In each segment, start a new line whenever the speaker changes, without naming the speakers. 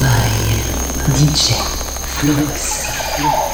by DJ Flux. Flux.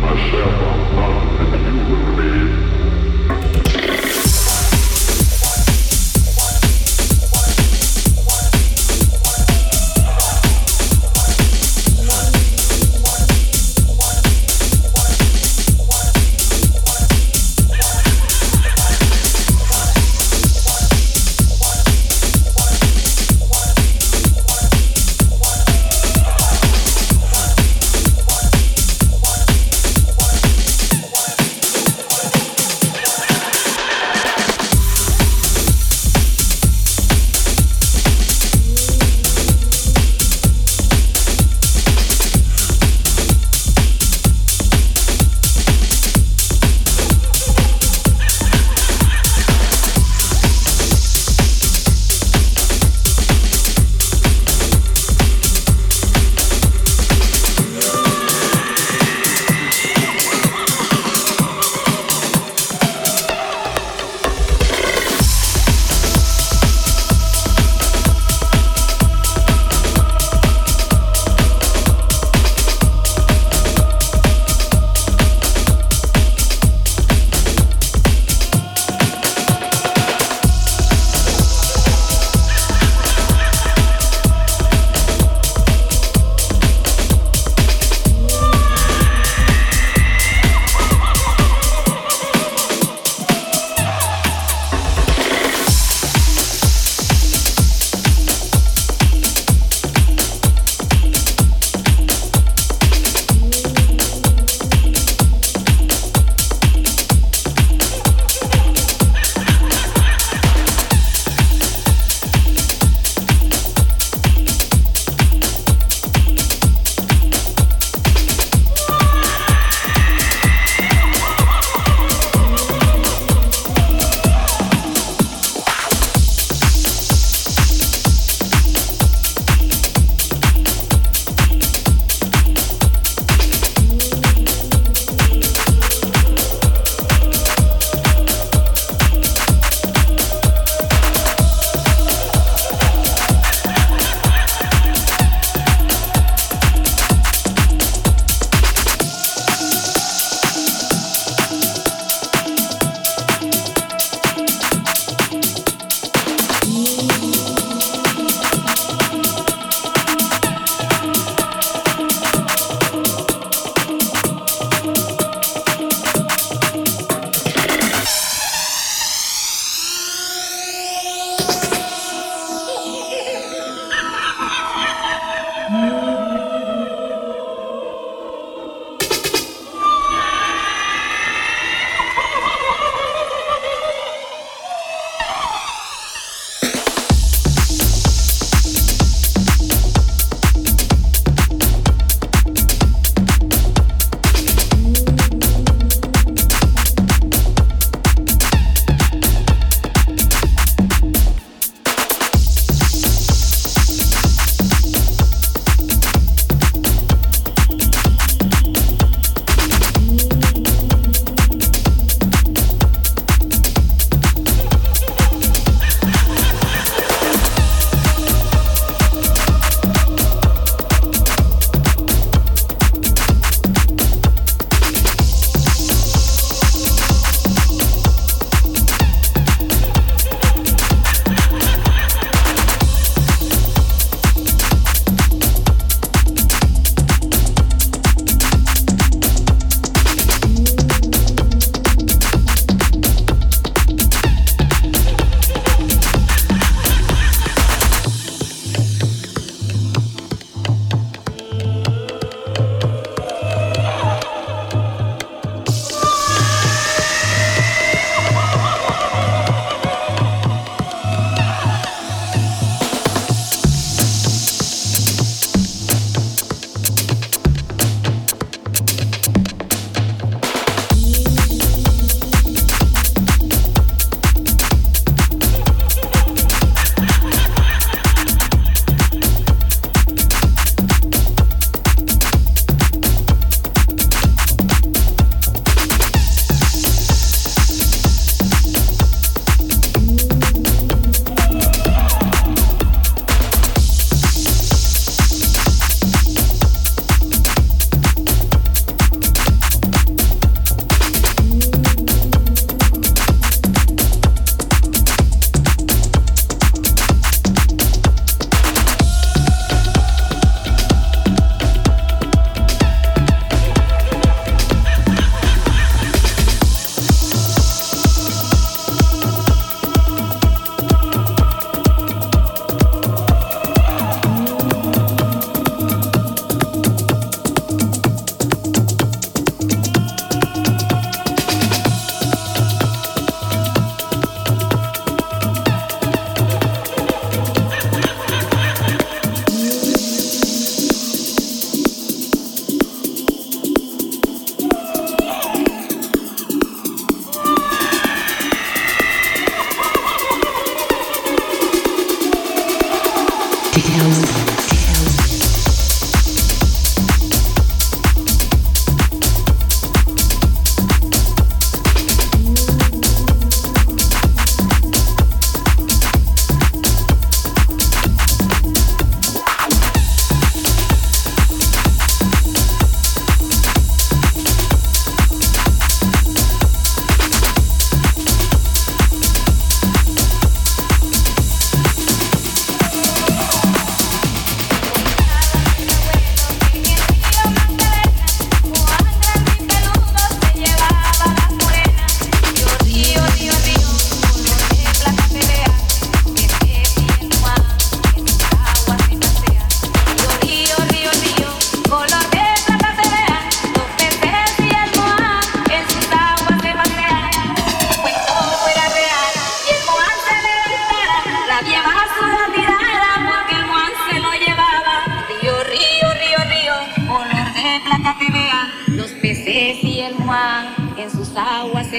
myself, I'm and you. will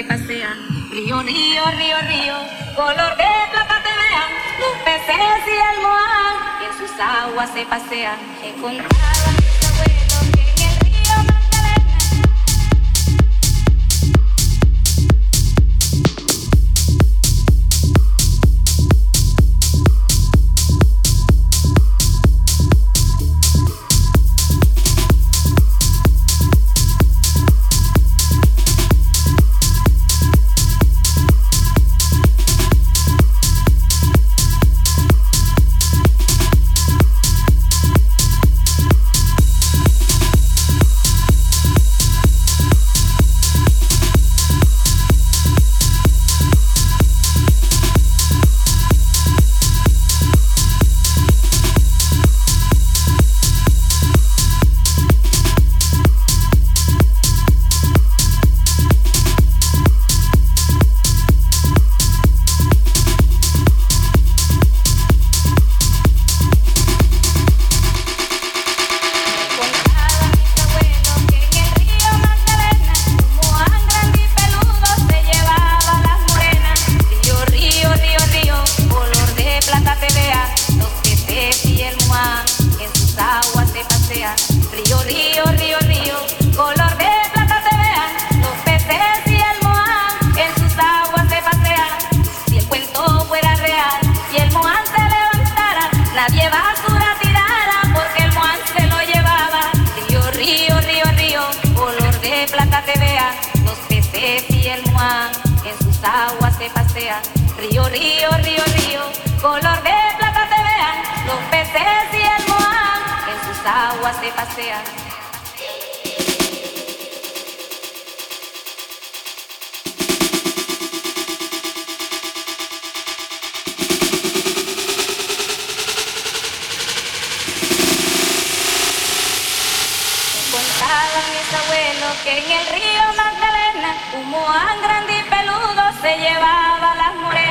pasean. Río, río, río, río, color de plata te vean. Los peces y el en sus aguas se pasean. Encontraba sereno que en el río Magdalena, como andrandi peludo se llevaba las morenas.